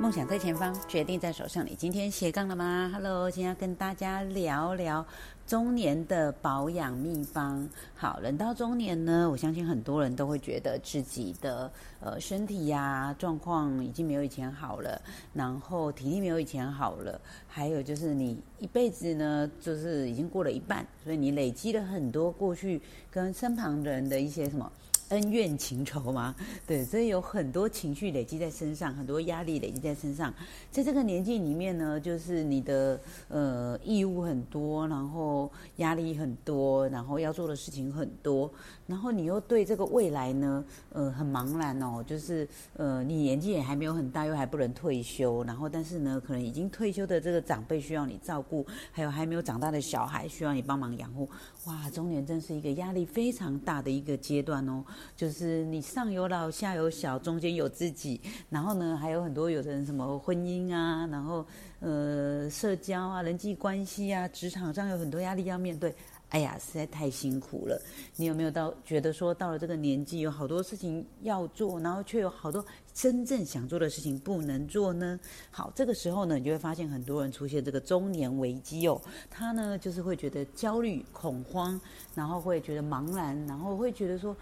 梦想在前方，决定在手上。你今天斜杠了吗？Hello，今天要跟大家聊聊中年的保养秘方。好，人到中年呢，我相信很多人都会觉得自己的呃身体呀状况已经没有以前好了，然后体力没有以前好了，还有就是你一辈子呢，就是已经过了一半，所以你累积了很多过去跟身旁人的一些什么。恩怨情仇吗？对，所以有很多情绪累积在身上，很多压力累积在身上。在这个年纪里面呢，就是你的呃义务很多，然后压力很多，然后要做的事情很多，然后你又对这个未来呢，呃，很茫然哦。就是呃，你年纪也还没有很大，又还不能退休，然后但是呢，可能已经退休的这个长辈需要你照顾，还有还没有长大的小孩需要你帮忙养护。哇，中年真是一个压力非常大的一个阶段哦。就是你上有老下有小，中间有自己，然后呢还有很多有的人什么婚姻啊，然后呃社交啊、人际关系啊，职场上有很多压力要面对。哎呀，实在太辛苦了。你有没有到觉得说到了这个年纪，有好多事情要做，然后却有好多真正想做的事情不能做呢？好，这个时候呢，你就会发现很多人出现这个中年危机哦。他呢就是会觉得焦虑、恐慌，然后会觉得茫然，然后会觉得说。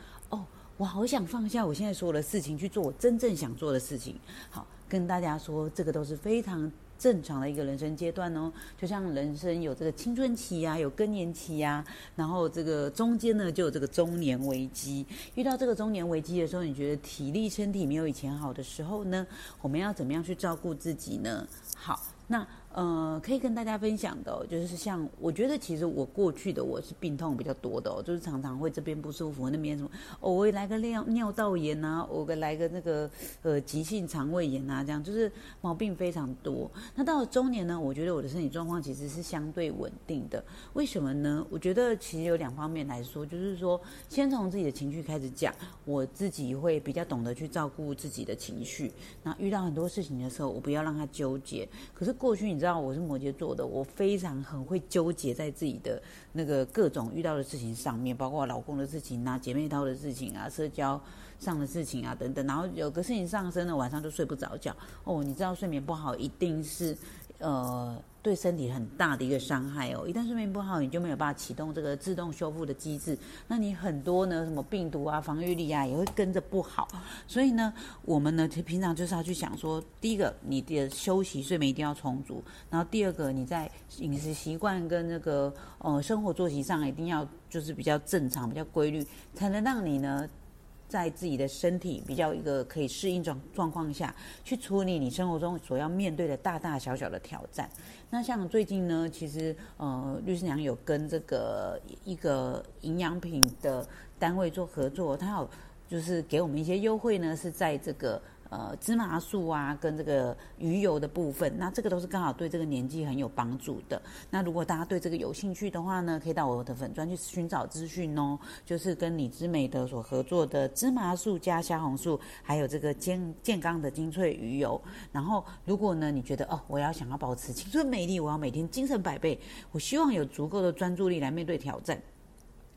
我好想放下我现在所有的事情，去做我真正想做的事情。好，跟大家说，这个都是非常正常的一个人生阶段哦。就像人生有这个青春期呀，有更年期呀，然后这个中间呢就有这个中年危机。遇到这个中年危机的时候，你觉得体力、身体没有以前好的时候呢，我们要怎么样去照顾自己呢？好，那。呃，可以跟大家分享的，就是像我觉得，其实我过去的我是病痛比较多的哦，就是常常会这边不舒服，那边什么，偶尔来个尿尿道炎啊，偶尔来个那个呃急性肠胃炎啊，这样就是毛病非常多。那到了中年呢，我觉得我的身体状况其实是相对稳定的。为什么呢？我觉得其实有两方面来说，就是说先从自己的情绪开始讲，我自己会比较懂得去照顾自己的情绪。那遇到很多事情的时候，我不要让他纠结。可是过去你你知道。我是摩羯座的，我非常很会纠结在自己的那个各种遇到的事情上面，包括老公的事情啊、姐妹淘的事情啊、社交上的事情啊等等。然后有个事情上升了，晚上就睡不着觉。哦，你知道睡眠不好一定是呃。对身体很大的一个伤害哦！一旦睡眠不好，你就没有办法启动这个自动修复的机制，那你很多呢，什么病毒啊、防御力啊，也会跟着不好。所以呢，我们呢，平常就是要去想说，第一个，你的休息睡眠一定要充足；然后第二个，你在饮食习惯跟那个呃生活作息上一定要就是比较正常、比较规律，才能让你呢。在自己的身体比较一个可以适应状状况下去处理你生活中所要面对的大大小小的挑战。那像最近呢，其实呃，律师娘有跟这个一个营养品的单位做合作，他有就是给我们一些优惠呢，是在这个。呃，芝麻素啊，跟这个鱼油的部分，那这个都是刚好对这个年纪很有帮助的。那如果大家对这个有兴趣的话呢，可以到我的粉专去寻找资讯哦。就是跟李之美的所合作的芝麻素加虾红素，还有这个健健康的精粹鱼油。然后，如果呢你觉得哦，我要想要保持青春美丽，我要每天精神百倍，我希望有足够的专注力来面对挑战。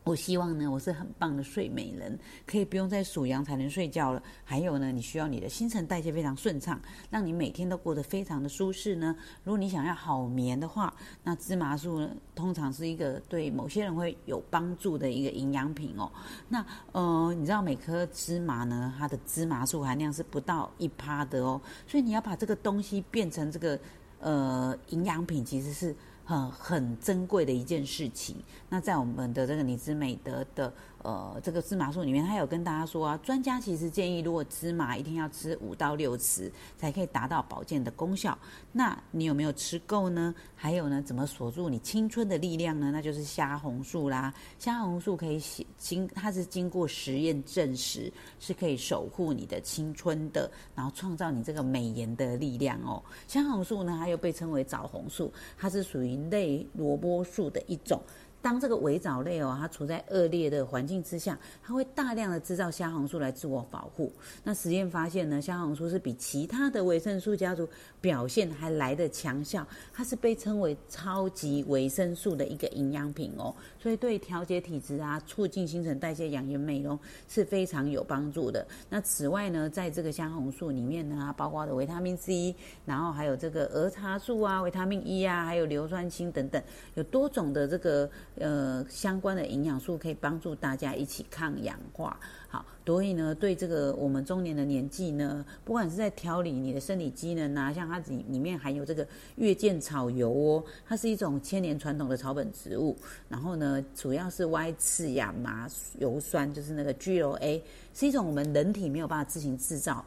我希望呢，我是很棒的睡美人，可以不用再数羊才能睡觉了。还有呢，你需要你的新陈代谢非常顺畅，让你每天都过得非常的舒适呢。如果你想要好眠的话，那芝麻素呢，通常是一个对某些人会有帮助的一个营养品哦。那呃，你知道每颗芝麻呢，它的芝麻素含量是不到一趴的哦，所以你要把这个东西变成这个呃营养品，其实是。很很珍贵的一件事情。那在我们的这个尼之美德的呃这个芝麻素里面，他有跟大家说啊，专家其实建议，如果芝麻一天要吃五到六匙，才可以达到保健的功效。那你有没有吃够呢？还有呢，怎么锁住你青春的力量呢？那就是虾红素啦。虾红素可以经，它是经过实验证实，是可以守护你的青春的，然后创造你这个美颜的力量哦。虾红素呢，它又被称为枣红素，它是属于类萝卜素的一种。当这个微藻类哦，它处在恶劣的环境之下，它会大量的制造虾红素来自我保护。那实验发现呢，虾红素是比其他的维生素家族表现还来的强效，它是被称为超级维生素的一个营养品哦，所以对调节体质啊、促进新陈代谢、养颜美容是非常有帮助的。那此外呢，在这个虾红素里面呢，它包括的维他命 C，然后还有这个儿茶素啊、维他命 E 啊，还有硫酸氢等等，有多种的这个。呃，相关的营养素可以帮助大家一起抗氧化。好，所以呢，对这个我们中年的年纪呢，不管是在调理你的生理机能啊，像它里里面含有这个月见草油哦，它是一种千年传统的草本植物。然后呢，主要是 Y 次亚麻油酸，就是那个 GLA，是一种我们人体没有办法自行制造。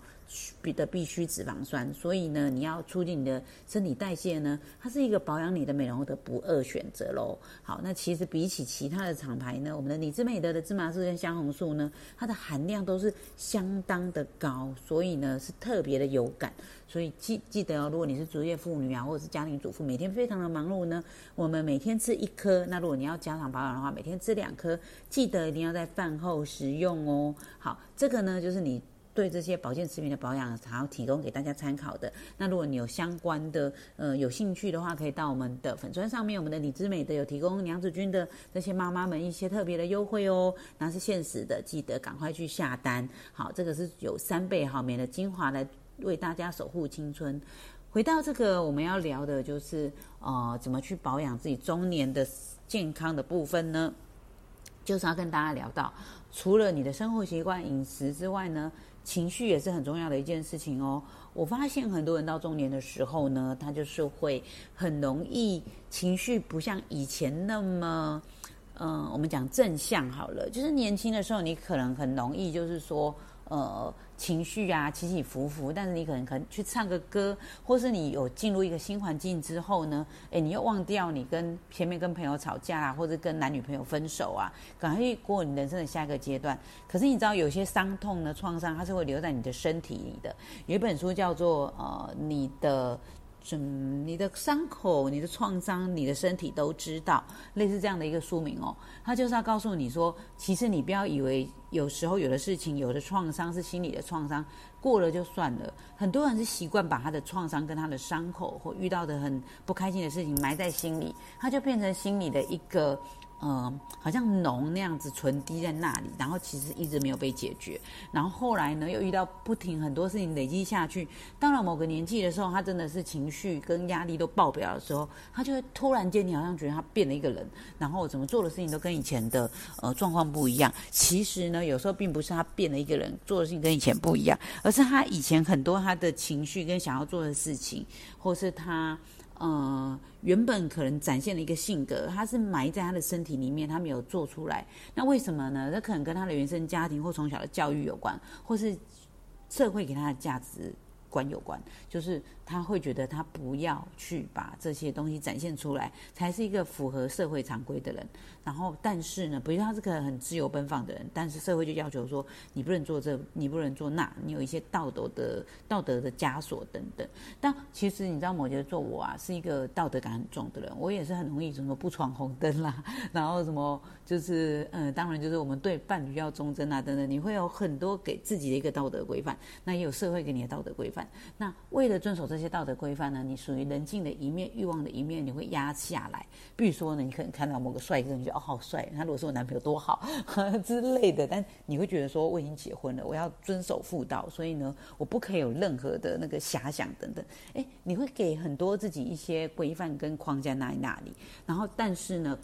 必的必须脂肪酸，所以呢，你要促进你的身体代谢呢，它是一个保养你的美容的不二选择喽。好，那其实比起其他的厂牌呢，我们的李之美德的芝麻素跟香红素呢，它的含量都是相当的高，所以呢是特别的有感。所以记记得哦，如果你是职业妇女啊，或者是家庭主妇，每天非常的忙碌呢，我们每天吃一颗。那如果你要加强保养的话，每天吃两颗，记得一定要在饭后食用哦。好，这个呢就是你。对这些保健食品的保养，还要提供给大家参考的。那如果你有相关的呃有兴趣的话，可以到我们的粉砖上面，我们的李之美的有提供娘子军的这些妈妈们一些特别的优惠哦，那是限时的，记得赶快去下单。好，这个是有三倍好棉的精华来为大家守护青春。回到这个我们要聊的就是呃怎么去保养自己中年的健康的部分呢？就是要跟大家聊到，除了你的生活习惯、饮食之外呢。情绪也是很重要的一件事情哦。我发现很多人到中年的时候呢，他就是会很容易情绪不像以前那么，嗯，我们讲正向好了。就是年轻的时候，你可能很容易就是说。呃，情绪啊起起伏伏，但是你可能可能去唱个歌，或是你有进入一个新环境之后呢，哎，你又忘掉你跟前面跟朋友吵架啊，或者跟男女朋友分手啊，赶快过你人生的下一个阶段。可是你知道，有些伤痛呢创伤，它是会留在你的身体里的。有一本书叫做《呃，你的》。嗯，你的伤口、你的创伤、你的身体都知道，类似这样的一个书名哦。他就是要告诉你说，其实你不要以为有时候有的事情、有的创伤是心理的创伤，过了就算了。很多人是习惯把他的创伤跟他的伤口或遇到的很不开心的事情埋在心里，他就变成心里的一个。嗯，好像脓那样子存滴在那里，然后其实一直没有被解决。然后后来呢，又遇到不停很多事情累积下去，到了某个年纪的时候，他真的是情绪跟压力都爆表的时候，他就会突然间，你好像觉得他变了一个人，然后怎么做的事情都跟以前的呃状况不一样。其实呢，有时候并不是他变了一个人，做的事情跟以前不一样，而是他以前很多他的情绪跟想要做的事情，或是他。呃，原本可能展现了一个性格，他是埋在他的身体里面，他没有做出来。那为什么呢？那可能跟他的原生家庭或从小的教育有关，或是社会给他的价值观有关，就是。他会觉得他不要去把这些东西展现出来，才是一个符合社会常规的人。然后，但是呢，比如他是个很自由奔放的人，但是社会就要求说你不能做这，你不能做那，你有一些道德的道德的枷锁等等。但其实你知道，摩羯座我啊是一个道德感很重的人，我也是很容易什么不闯红灯啦，然后什么就是嗯，当然就是我们对伴侣要忠贞啊等等，你会有很多给自己的一个道德规范，那也有社会给你的道德规范。那为了遵守这些道德规范呢，你属于人性的一面、欲望的一面，你会压下来。比如说呢，你可能看到某个帅哥，你觉得哦好帅，他如果是我男朋友多好 之类的。但你会觉得说，我已经结婚了，我要遵守妇道，所以呢，我不可以有任何的那个遐想等等。诶，你会给很多自己一些规范跟框架那里那里。然后，但是呢，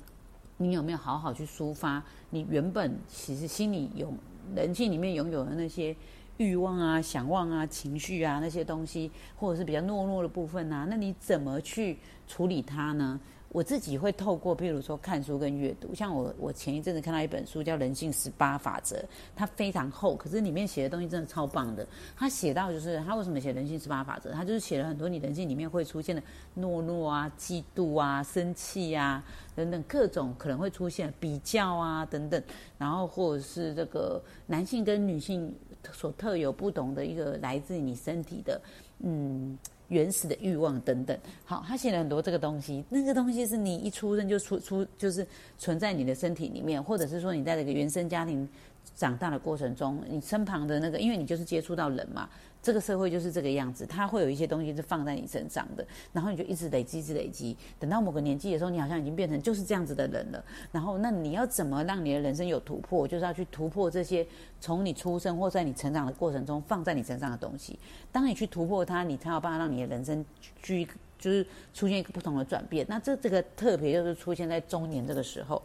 你有没有好好去抒发你原本其实心里有人性里面拥有的那些？欲望啊、想望啊、情绪啊那些东西，或者是比较懦弱的部分啊，那你怎么去处理它呢？我自己会透过，譬如说看书跟阅读。像我，我前一阵子看到一本书叫《人性十八法则》，它非常厚，可是里面写的东西真的超棒的。他写到就是他为什么写《人性十八法则》，他就是写了很多你人性里面会出现的懦弱啊、嫉妒啊、生气啊等等各种可能会出现比较啊等等，然后或者是这个男性跟女性。所特有不同的一个来自你身体的，嗯，原始的欲望等等。好，他写了很多这个东西，那个东西是你一出生就出出就是存在你的身体里面，或者是说你在这个原生家庭长大的过程中，你身旁的那个，因为你就是接触到人嘛。这个社会就是这个样子，它会有一些东西是放在你身上的，然后你就一直累积，一直累积，等到某个年纪的时候，你好像已经变成就是这样子的人了。然后，那你要怎么让你的人生有突破？就是要去突破这些从你出生或在你成长的过程中放在你身上的东西。当你去突破它，你才有办法让你的人生居就是出现一个不同的转变。那这这个特别就是出现在中年这个时候。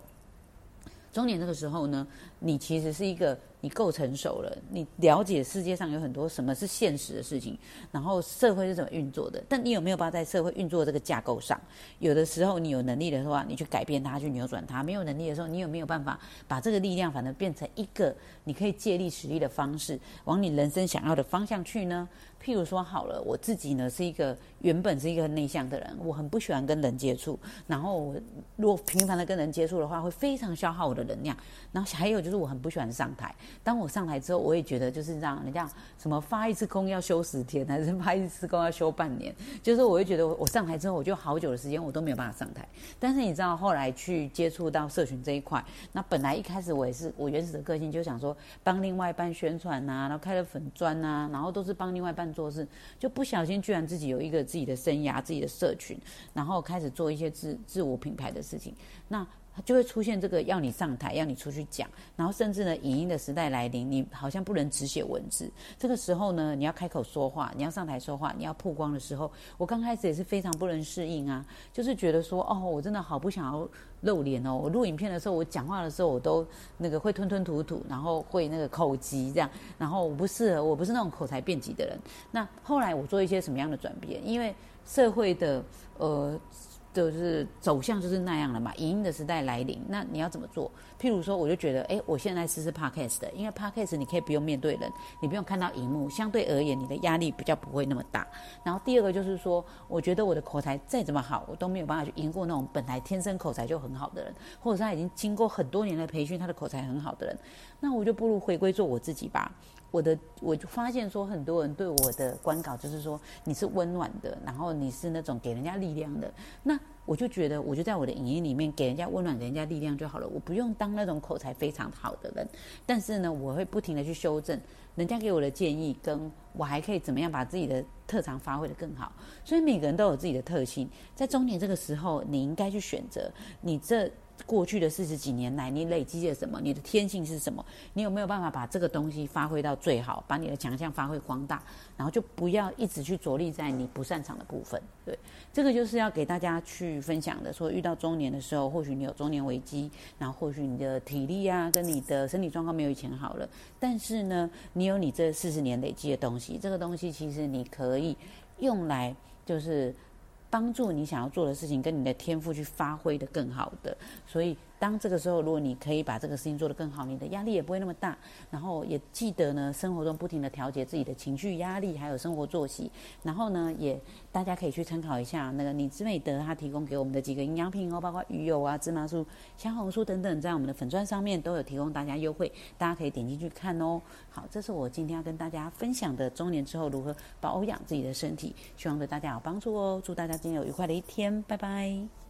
中年这个时候呢，你其实是一个。你够成熟了，你了解世界上有很多什么是现实的事情，然后社会是怎么运作的。但你有没有办法在社会运作这个架构上？有的时候你有能力的话，你去改变它，去扭转它；没有能力的时候，你有没有办法把这个力量，反正变成一个你可以借力使力的方式，往你人生想要的方向去呢？譬如说，好了，我自己呢是一个原本是一个内向的人，我很不喜欢跟人接触，然后我如果频繁的跟人接触的话，会非常消耗我的能量。然后还有就是我很不喜欢上台。当我上台之后，我也觉得就是这样，你讲什么发一次工要休十天，还是发一次工要休半年？就是我会觉得我上台之后，我就好久的时间我都没有办法上台。但是你知道，后来去接触到社群这一块，那本来一开始我也是我原始的个性，就想说帮另外一半宣传呐，然后开了粉砖呐，然后都是帮另外一半做事，就不小心居然自己有一个自己的生涯、自己的社群，然后开始做一些自自我品牌的事情。那就会出现这个要你上台，要你出去讲，然后甚至呢，影音的时代来临，你好像不能只写文字。这个时候呢，你要开口说话，你要上台说话，你要曝光的时候，我刚开始也是非常不能适应啊，就是觉得说，哦，我真的好不想要露脸哦。我录影片的时候，我讲话的时候，我都那个会吞吞吐吐，然后会那个口急这样，然后我不适合，我不是那种口才辩捷的人。那后来我做一些什么样的转变？因为社会的呃。就是走向就是那样了嘛，影音的时代来临，那你要怎么做？譬如说，我就觉得，哎，我现在试试 podcast 的，因为 podcast 你可以不用面对人，你不用看到荧幕，相对而言，你的压力比较不会那么大。然后第二个就是说，我觉得我的口才再怎么好，我都没有办法去赢过那种本来天生口才就很好的人，或者是他已经经过很多年的培训，他的口才很好的人，那我就不如回归做我自己吧。我的我就发现说，很多人对我的观稿就是说你是温暖的，然后你是那种给人家力量的。那我就觉得，我就在我的影音里面给人家温暖，给人家力量就好了。我不用当那种口才非常好的人，但是呢，我会不停的去修正人家给我的建议，跟我还可以怎么样把自己的特长发挥的更好。所以每个人都有自己的特性，在中年这个时候，你应该去选择你这。过去的四十几年来，你累积了什么？你的天性是什么？你有没有办法把这个东西发挥到最好，把你的强项发挥光大？然后就不要一直去着力在你不擅长的部分。对，这个就是要给大家去分享的。说遇到中年的时候，或许你有中年危机，然后或许你的体力啊，跟你的身体状况没有以前好了，但是呢，你有你这四十年累积的东西，这个东西其实你可以用来就是。帮助你想要做的事情跟你的天赋去发挥的更好的，所以。当这个时候，如果你可以把这个事情做得更好，你的压力也不会那么大。然后也记得呢，生活中不停的调节自己的情绪、压力，还有生活作息。然后呢，也大家可以去参考一下那个你之美德他提供给我们的几个营养品哦，包括鱼油啊、芝麻素、香红素等等，在我们的粉钻上面都有提供大家优惠，大家可以点进去看哦。好，这是我今天要跟大家分享的中年之后如何保养自己的身体，希望对大家有帮助哦。祝大家今天有愉快的一天，拜拜。